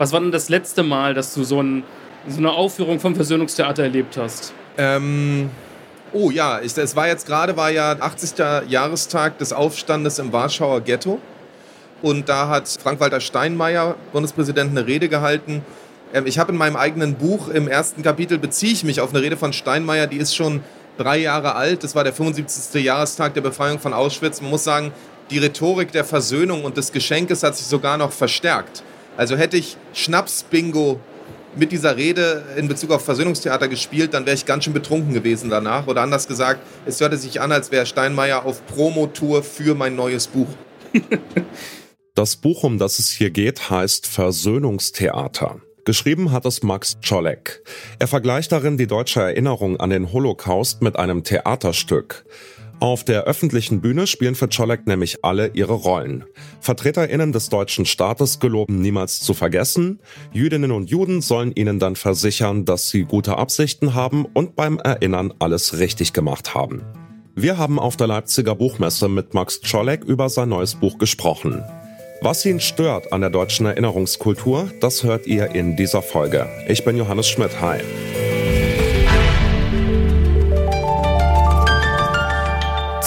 Was war denn das letzte Mal, dass du so, ein, so eine Aufführung vom Versöhnungstheater erlebt hast? Ähm, oh ja, ich, es war jetzt gerade, war ja 80. Jahrestag des Aufstandes im Warschauer Ghetto. Und da hat Frank-Walter Steinmeier, Bundespräsident, eine Rede gehalten. Ähm, ich habe in meinem eigenen Buch im ersten Kapitel beziehe ich mich auf eine Rede von Steinmeier, die ist schon drei Jahre alt. Das war der 75. Jahrestag der Befreiung von Auschwitz. Man muss sagen, die Rhetorik der Versöhnung und des Geschenkes hat sich sogar noch verstärkt. Also hätte ich Schnaps-Bingo mit dieser Rede in Bezug auf Versöhnungstheater gespielt, dann wäre ich ganz schön betrunken gewesen danach. Oder anders gesagt, es hörte sich an, als wäre Steinmeier auf Promotour für mein neues Buch. Das Buch, um das es hier geht, heißt Versöhnungstheater. Geschrieben hat es Max Czolek. Er vergleicht darin die deutsche Erinnerung an den Holocaust mit einem Theaterstück. Auf der öffentlichen Bühne spielen für Czolek nämlich alle ihre Rollen. VertreterInnen des deutschen Staates geloben niemals zu vergessen. Jüdinnen und Juden sollen ihnen dann versichern, dass sie gute Absichten haben und beim Erinnern alles richtig gemacht haben. Wir haben auf der Leipziger Buchmesse mit Max Czolek über sein neues Buch gesprochen. Was ihn stört an der deutschen Erinnerungskultur, das hört ihr in dieser Folge. Ich bin Johannes Schmidt. Hi.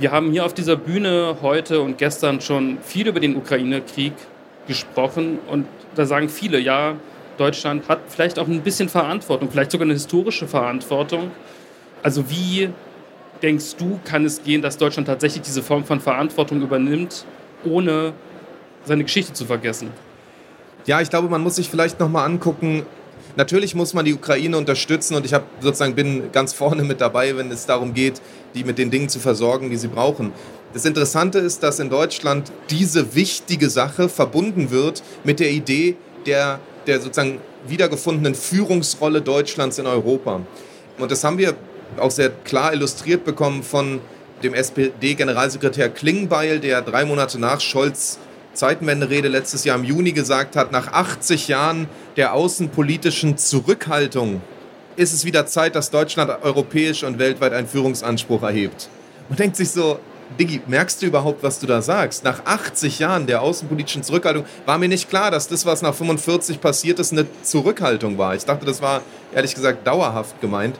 Wir haben hier auf dieser Bühne heute und gestern schon viel über den Ukraine-Krieg gesprochen und da sagen viele, ja, Deutschland hat vielleicht auch ein bisschen Verantwortung, vielleicht sogar eine historische Verantwortung. Also wie denkst du, kann es gehen, dass Deutschland tatsächlich diese Form von Verantwortung übernimmt, ohne seine Geschichte zu vergessen? Ja, ich glaube, man muss sich vielleicht nochmal angucken, Natürlich muss man die Ukraine unterstützen und ich hab, sozusagen bin ganz vorne mit dabei, wenn es darum geht, die mit den Dingen zu versorgen, die sie brauchen. Das Interessante ist, dass in Deutschland diese wichtige Sache verbunden wird mit der Idee der, der sozusagen wiedergefundenen Führungsrolle Deutschlands in Europa. Und das haben wir auch sehr klar illustriert bekommen von dem SPD-Generalsekretär Klingbeil, der drei Monate nach Scholz Zeitenwende-Rede letztes Jahr im Juni gesagt hat, nach 80 Jahren der außenpolitischen Zurückhaltung ist es wieder Zeit, dass Deutschland europäisch und weltweit einen Führungsanspruch erhebt. Man denkt sich so, Diggi, merkst du überhaupt, was du da sagst? Nach 80 Jahren der außenpolitischen Zurückhaltung war mir nicht klar, dass das, was nach 45 passiert ist, eine Zurückhaltung war. Ich dachte, das war ehrlich gesagt dauerhaft gemeint.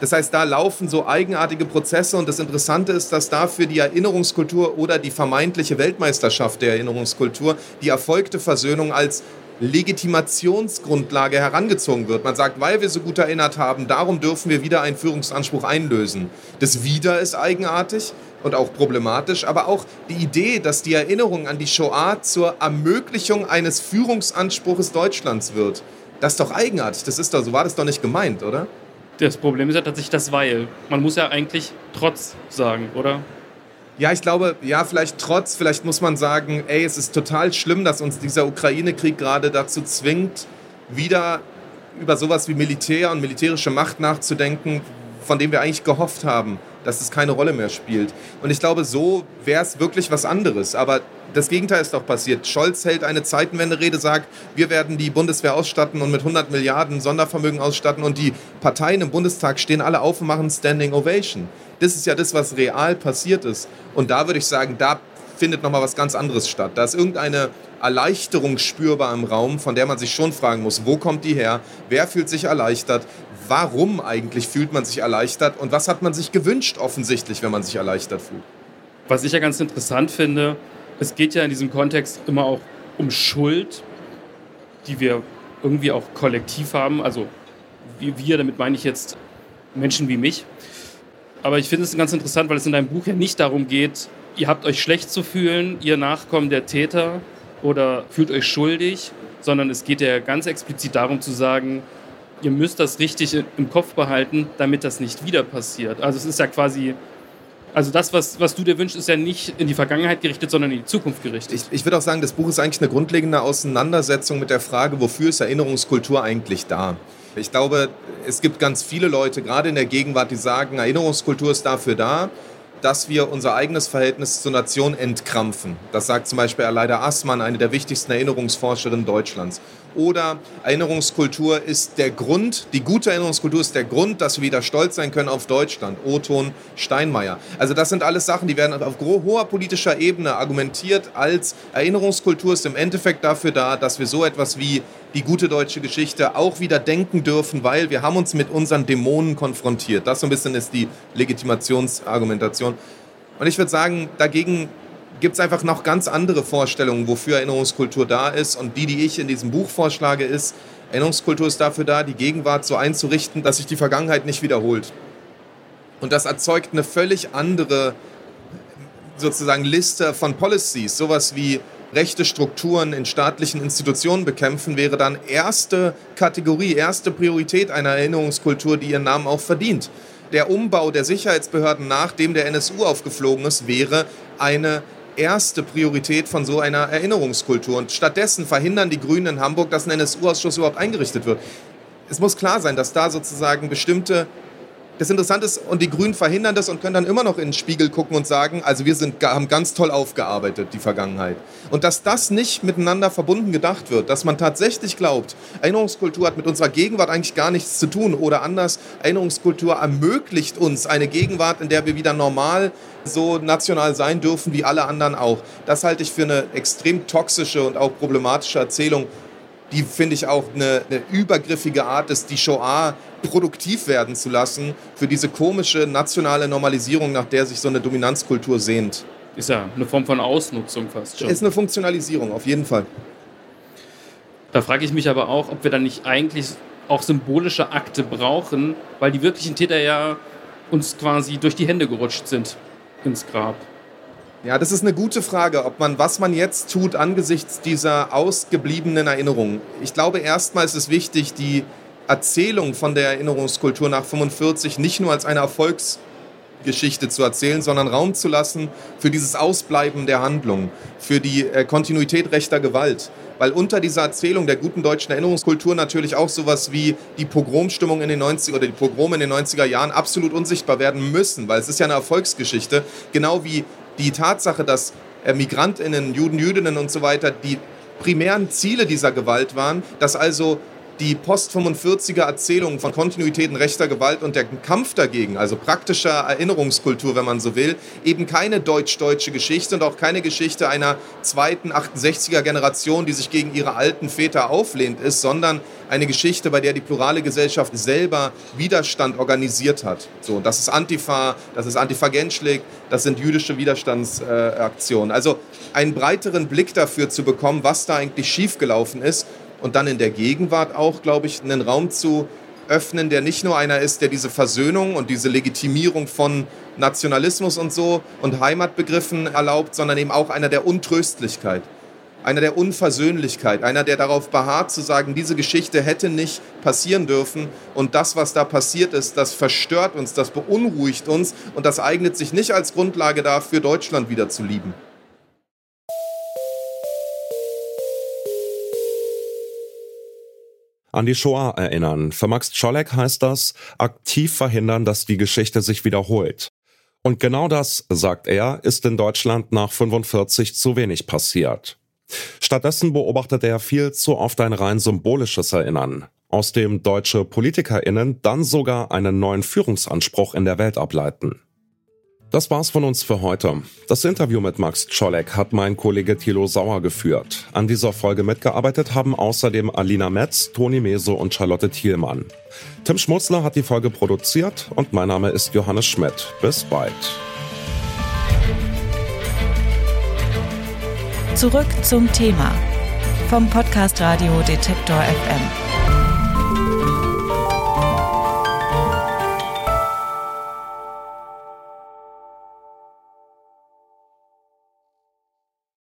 Das heißt, da laufen so eigenartige Prozesse und das Interessante ist, dass dafür die Erinnerungskultur oder die vermeintliche Weltmeisterschaft der Erinnerungskultur die erfolgte Versöhnung als Legitimationsgrundlage herangezogen wird. Man sagt, weil wir so gut erinnert haben, darum dürfen wir wieder einen Führungsanspruch einlösen. Das Wieder ist eigenartig und auch problematisch, aber auch die Idee, dass die Erinnerung an die Shoah zur Ermöglichung eines Führungsanspruches Deutschlands wird. Das ist doch eigenartig. Das ist doch, so war das doch nicht gemeint, oder? Das Problem ist ja tatsächlich das Weil. Man muss ja eigentlich trotz sagen, oder? Ja, ich glaube, ja, vielleicht trotz, vielleicht muss man sagen, ey, es ist total schlimm, dass uns dieser Ukraine-Krieg gerade dazu zwingt, wieder über sowas wie Militär und militärische Macht nachzudenken, von dem wir eigentlich gehofft haben, dass es keine Rolle mehr spielt. Und ich glaube, so wäre es wirklich was anderes. Aber das Gegenteil ist doch passiert. Scholz hält eine Zeitenwende-Rede, sagt, wir werden die Bundeswehr ausstatten und mit 100 Milliarden Sondervermögen ausstatten und die Parteien im Bundestag stehen alle auf und machen Standing Ovation. Das ist ja das, was real passiert ist. Und da würde ich sagen, da findet nochmal was ganz anderes statt. Da ist irgendeine Erleichterung spürbar im Raum, von der man sich schon fragen muss, wo kommt die her? Wer fühlt sich erleichtert? Warum eigentlich fühlt man sich erleichtert? Und was hat man sich gewünscht offensichtlich, wenn man sich erleichtert fühlt? Was ich ja ganz interessant finde, es geht ja in diesem Kontext immer auch um Schuld, die wir irgendwie auch kollektiv haben. Also wir, damit meine ich jetzt Menschen wie mich. Aber ich finde es ganz interessant, weil es in deinem Buch ja nicht darum geht, ihr habt euch schlecht zu fühlen, ihr Nachkommen der Täter oder fühlt euch schuldig, sondern es geht ja ganz explizit darum zu sagen, ihr müsst das richtig im Kopf behalten, damit das nicht wieder passiert. Also es ist ja quasi, also das, was, was du dir wünschst, ist ja nicht in die Vergangenheit gerichtet, sondern in die Zukunft gerichtet. Ich, ich würde auch sagen, das Buch ist eigentlich eine grundlegende Auseinandersetzung mit der Frage, wofür ist Erinnerungskultur eigentlich da? Ich glaube, es gibt ganz viele Leute, gerade in der Gegenwart, die sagen, Erinnerungskultur ist dafür da, dass wir unser eigenes Verhältnis zur Nation entkrampfen. Das sagt zum Beispiel Aleida Assmann, eine der wichtigsten Erinnerungsforscherinnen Deutschlands. Oder Erinnerungskultur ist der Grund, die gute Erinnerungskultur ist der Grund, dass wir wieder stolz sein können auf Deutschland. Oton Steinmeier. Also das sind alles Sachen, die werden auf hoher politischer Ebene argumentiert als Erinnerungskultur ist im Endeffekt dafür da, dass wir so etwas wie die gute deutsche Geschichte auch wieder denken dürfen, weil wir haben uns mit unseren Dämonen konfrontiert. Das so ein bisschen ist die Legitimationsargumentation. Und ich würde sagen, dagegen gibt es einfach noch ganz andere Vorstellungen, wofür Erinnerungskultur da ist. Und die, die ich in diesem Buch vorschlage, ist, Erinnerungskultur ist dafür da, die Gegenwart so einzurichten, dass sich die Vergangenheit nicht wiederholt. Und das erzeugt eine völlig andere sozusagen Liste von Policies, sowas wie rechte Strukturen in staatlichen Institutionen bekämpfen, wäre dann erste Kategorie, erste Priorität einer Erinnerungskultur, die ihren Namen auch verdient. Der Umbau der Sicherheitsbehörden, nachdem der NSU aufgeflogen ist, wäre eine erste Priorität von so einer Erinnerungskultur. Und stattdessen verhindern die Grünen in Hamburg, dass ein NSU-Ausschuss überhaupt eingerichtet wird. Es muss klar sein, dass da sozusagen bestimmte das Interessante ist, und die Grünen verhindern das und können dann immer noch in den Spiegel gucken und sagen, also wir sind, haben ganz toll aufgearbeitet, die Vergangenheit. Und dass das nicht miteinander verbunden gedacht wird, dass man tatsächlich glaubt, Erinnerungskultur hat mit unserer Gegenwart eigentlich gar nichts zu tun oder anders, Erinnerungskultur ermöglicht uns eine Gegenwart, in der wir wieder normal so national sein dürfen wie alle anderen auch. Das halte ich für eine extrem toxische und auch problematische Erzählung, die finde ich auch eine, eine, übergriffige Art ist, die Shoah produktiv werden zu lassen für diese komische nationale Normalisierung, nach der sich so eine Dominanzkultur sehnt. Ist ja eine Form von Ausnutzung fast schon. Ist eine Funktionalisierung, auf jeden Fall. Da frage ich mich aber auch, ob wir dann nicht eigentlich auch symbolische Akte brauchen, weil die wirklichen Täter ja uns quasi durch die Hände gerutscht sind ins Grab. Ja, das ist eine gute Frage, ob man, was man jetzt tut angesichts dieser ausgebliebenen Erinnerungen. Ich glaube, erstmal ist es wichtig, die Erzählung von der Erinnerungskultur nach 45 nicht nur als eine Erfolgsgeschichte zu erzählen, sondern Raum zu lassen für dieses Ausbleiben der Handlung, für die äh, Kontinuität rechter Gewalt. Weil unter dieser Erzählung der guten deutschen Erinnerungskultur natürlich auch sowas wie die Pogromstimmung in den 90er oder die Pogrome in den 90er Jahren absolut unsichtbar werden müssen, weil es ist ja eine Erfolgsgeschichte, genau wie die Tatsache, dass äh, Migrantinnen, Juden, Jüdinnen und so weiter die primären Ziele dieser Gewalt waren, dass also die Post-45er Erzählung von Kontinuitäten rechter Gewalt und der Kampf dagegen, also praktischer Erinnerungskultur, wenn man so will, eben keine deutsch-deutsche Geschichte und auch keine Geschichte einer zweiten 68er Generation, die sich gegen ihre alten Väter auflehnt ist, sondern eine Geschichte, bei der die plurale Gesellschaft selber Widerstand organisiert hat. So, das ist Antifa, das ist Antifa Genschlik, das sind jüdische Widerstandsaktionen. Äh, also einen breiteren Blick dafür zu bekommen, was da eigentlich schiefgelaufen ist und dann in der Gegenwart auch, glaube ich, einen Raum zu öffnen, der nicht nur einer ist, der diese Versöhnung und diese Legitimierung von Nationalismus und so und Heimatbegriffen erlaubt, sondern eben auch einer der Untröstlichkeit, einer der Unversöhnlichkeit, einer, der darauf beharrt zu sagen, diese Geschichte hätte nicht passieren dürfen und das, was da passiert ist, das verstört uns, das beunruhigt uns und das eignet sich nicht als Grundlage dafür, Deutschland wieder zu lieben. An die Shoah erinnern. Für Max Czolek heißt das, aktiv verhindern, dass die Geschichte sich wiederholt. Und genau das, sagt er, ist in Deutschland nach 45 zu wenig passiert. Stattdessen beobachtet er viel zu oft ein rein symbolisches Erinnern, aus dem deutsche PolitikerInnen dann sogar einen neuen Führungsanspruch in der Welt ableiten. Das war's von uns für heute. Das Interview mit Max Czolek hat mein Kollege Thilo Sauer geführt. An dieser Folge mitgearbeitet haben außerdem Alina Metz, Toni Meso und Charlotte Thielmann. Tim Schmutzler hat die Folge produziert und mein Name ist Johannes Schmidt. Bis bald. Zurück zum Thema vom Podcast Radio Detektor FM.